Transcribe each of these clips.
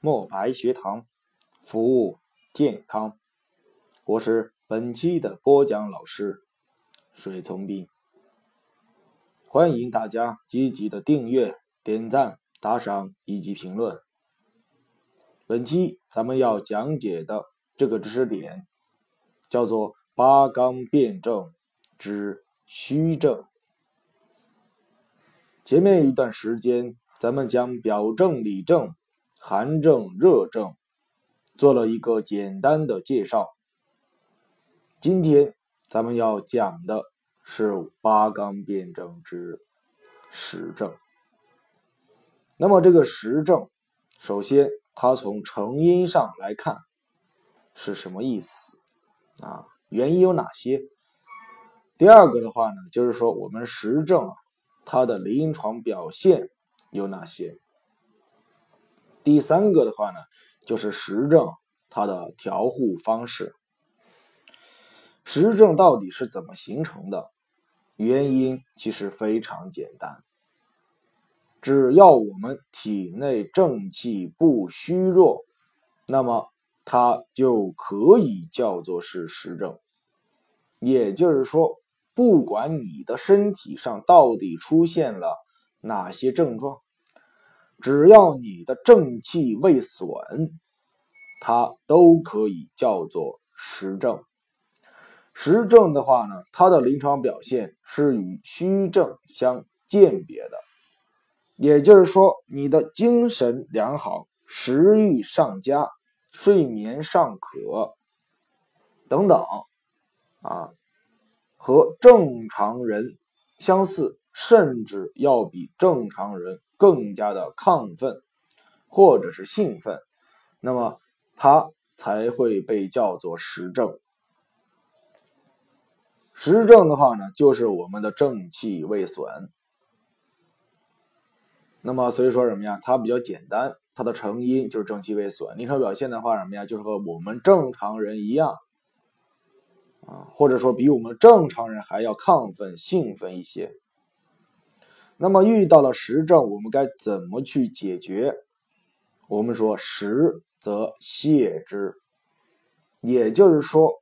墨白学堂，服务健康。我是本期的播讲老师水从斌，欢迎大家积极的订阅、点赞、打赏以及评论。本期咱们要讲解的这个知识点叫做八纲辩证之虚证。前面一段时间，咱们将表证、里证。寒症、热症做了一个简单的介绍。今天咱们要讲的是八纲辩证之实证。那么这个实证，首先它从成因上来看是什么意思啊？原因有哪些？第二个的话呢，就是说我们实证它的临床表现有哪些？第三个的话呢，就是实证它的调护方式。实证到底是怎么形成的？原因其实非常简单，只要我们体内正气不虚弱，那么它就可以叫做是实证。也就是说，不管你的身体上到底出现了哪些症状。只要你的正气未损，它都可以叫做实证。实证的话呢，它的临床表现是与虚症相鉴别的。也就是说，你的精神良好、食欲上佳、睡眠尚可等等，啊，和正常人相似，甚至要比正常人。更加的亢奋，或者是兴奋，那么它才会被叫做实证。实证的话呢，就是我们的正气未损。那么所以说什么呀？它比较简单，它的成因就是正气未损。临床表现的话什么呀？就是和我们正常人一样，啊，或者说比我们正常人还要亢奋、兴奋一些。那么遇到了实症，我们该怎么去解决？我们说实则泻之，也就是说，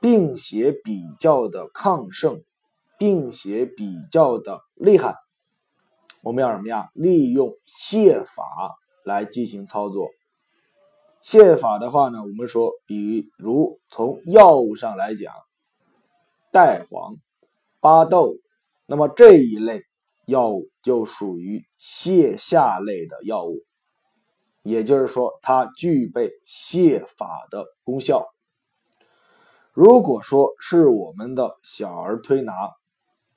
病邪比较的亢盛，病邪比较的厉害，我们要什么呀？利用泻法来进行操作。泻法的话呢，我们说，比如从药物上来讲，代黄、巴豆。那么这一类药物就属于泻下类的药物，也就是说，它具备泻法的功效。如果说是我们的小儿推拿，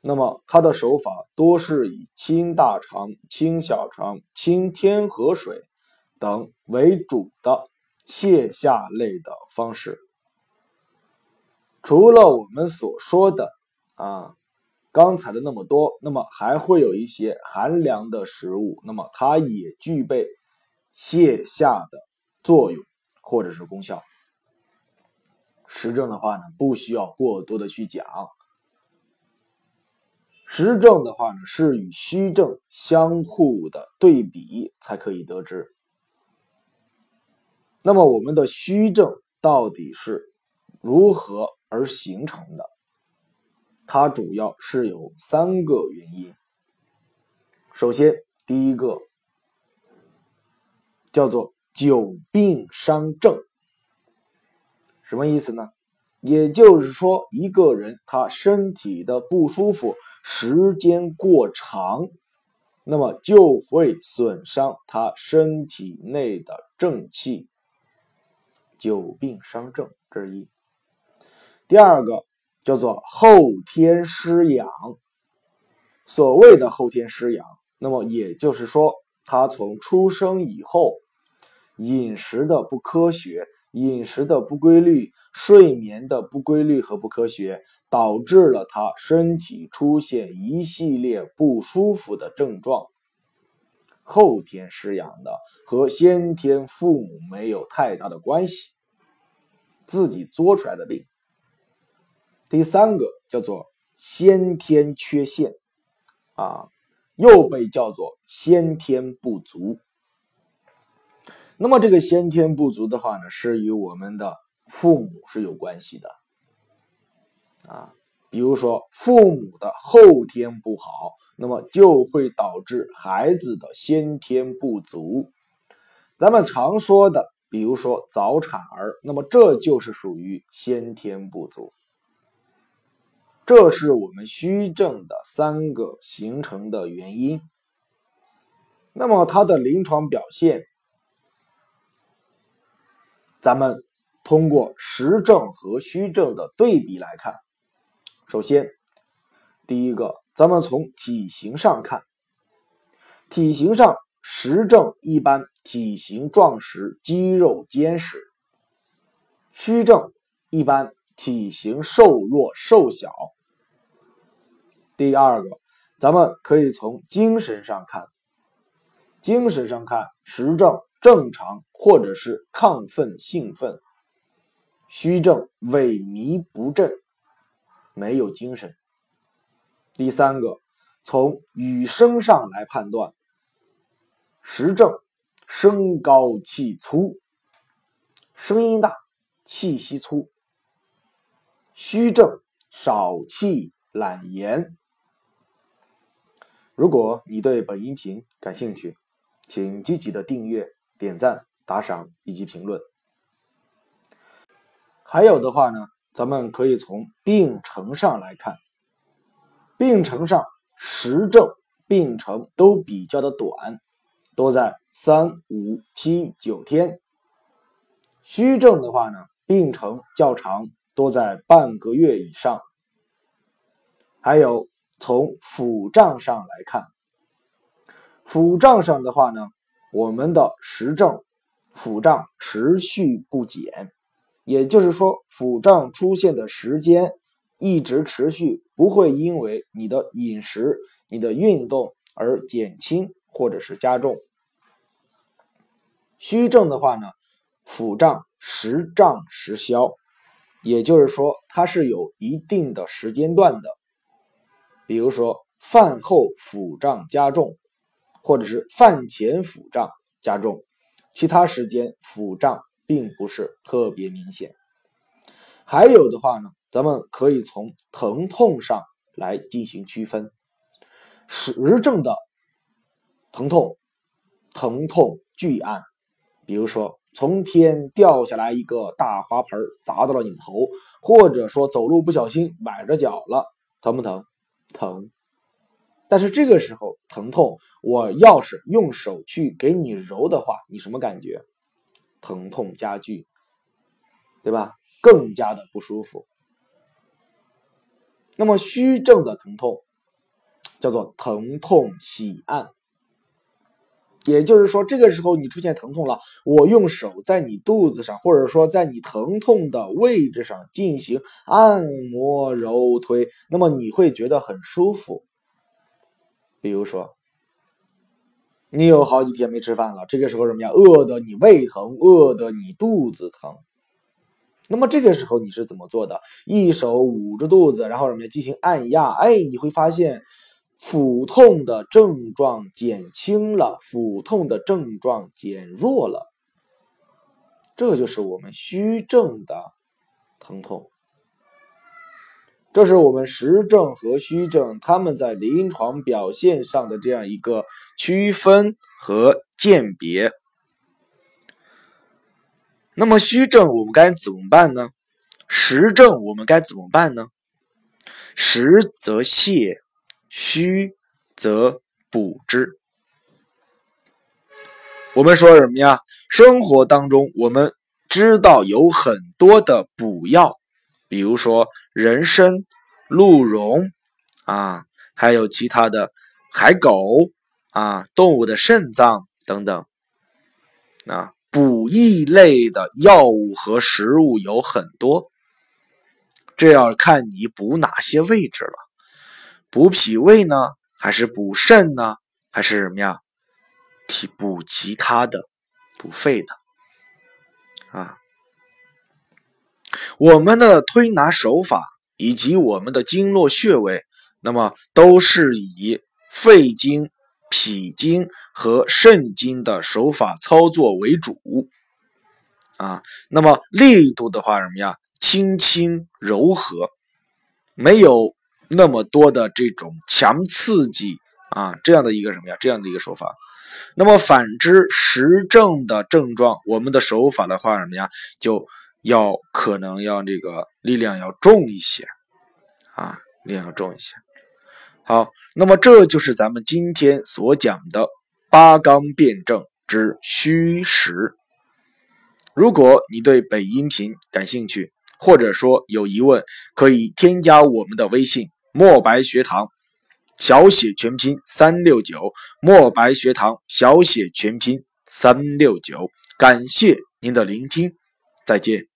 那么它的手法多是以清大肠、清小肠、清天河水等为主的泻下类的方式。除了我们所说的啊。刚才的那么多，那么还会有一些寒凉的食物，那么它也具备泻下的作用或者是功效。实证的话呢，不需要过多的去讲。实证的话呢，是与虚证相互的对比才可以得知。那么我们的虚证到底是如何而形成的？它主要是有三个原因。首先，第一个叫做久病伤正，什么意思呢？也就是说，一个人他身体的不舒服时间过长，那么就会损伤他身体内的正气。久病伤正，这是一。第二个。叫做后天失养。所谓的后天失养，那么也就是说，他从出生以后，饮食的不科学、饮食的不规律、睡眠的不规律和不科学，导致了他身体出现一系列不舒服的症状。后天失养的和先天父母没有太大的关系，自己作出来的病。第三个叫做先天缺陷，啊，又被叫做先天不足。那么这个先天不足的话呢，是与我们的父母是有关系的啊。比如说父母的后天不好，那么就会导致孩子的先天不足。咱们常说的，比如说早产儿，那么这就是属于先天不足。这是我们虚症的三个形成的原因。那么它的临床表现，咱们通过实证和虚症的对比来看。首先，第一个，咱们从体型上看，体型上实症一般体型壮实，肌肉坚实；虚症一般体型瘦弱，瘦小。第二个，咱们可以从精神上看，精神上看实症正常或者是亢奋兴奋，虚症萎靡不振。没有精神。第三个，从语声上来判断，实症声高气粗，声音大，气息粗；虚症少气懒言。如果你对本音频感兴趣，请积极的订阅、点赞、打赏以及评论。还有的话呢？咱们可以从病程上来看，病程上实症病程都比较的短，都在三五七九天；虚症的话呢，病程较长，多在半个月以上。还有从腹胀上来看，腹胀上的话呢，我们的实症腹胀持续不减。也就是说，腹胀出现的时间一直持续，不会因为你的饮食、你的运动而减轻或者是加重。虚症的话呢，腹胀时胀时消，也就是说它是有一定的时间段的。比如说饭后腹胀加重，或者是饭前腹胀加重，其他时间腹胀。并不是特别明显。还有的话呢，咱们可以从疼痛上来进行区分。实症的疼痛，疼痛巨暗，比如说从天掉下来一个大花盆砸到了你头，或者说走路不小心崴着脚了，疼不疼？疼。但是这个时候疼痛，我要是用手去给你揉的话，你什么感觉？疼痛加剧，对吧？更加的不舒服。那么虚症的疼痛叫做疼痛喜按，也就是说，这个时候你出现疼痛了，我用手在你肚子上，或者说在你疼痛的位置上进行按摩揉推，那么你会觉得很舒服。比如说。你有好几天没吃饭了，这个时候什么呀？饿的你胃疼，饿的你肚子疼。那么这个时候你是怎么做的？一手捂着肚子，然后什么呀？进行按压，哎，你会发现腹痛的症状减轻了，腹痛的症状减弱了。这就是我们虚症的疼痛。这是我们实症和虚症他们在临床表现上的这样一个区分和鉴别。那么虚症我们该怎么办呢？实症我们该怎么办呢？实则泻，虚则补之。我们说什么呀？生活当中我们知道有很多的补药。比如说人参、鹿茸啊，还有其他的海狗啊，动物的肾脏等等啊，补益类的药物和食物有很多，这要看你补哪些位置了。补脾胃呢，还是补肾呢，还是什么呀？提补其他的，补肺的啊。我们的推拿手法以及我们的经络穴位，那么都是以肺经、脾经和肾经的手法操作为主啊。那么力度的话，什么呀？轻轻柔和，没有那么多的这种强刺激啊，这样的一个什么呀？这样的一个手法。那么反之，实症的症状，我们的手法的话，什么呀？就要可能要这个力量要重一些啊，力量要重一些。好，那么这就是咱们今天所讲的八纲辩证之虚实。如果你对本音频感兴趣，或者说有疑问，可以添加我们的微信“墨白学堂”，小写全拼三六九，墨白学堂小写全拼三六九。感谢您的聆听，再见。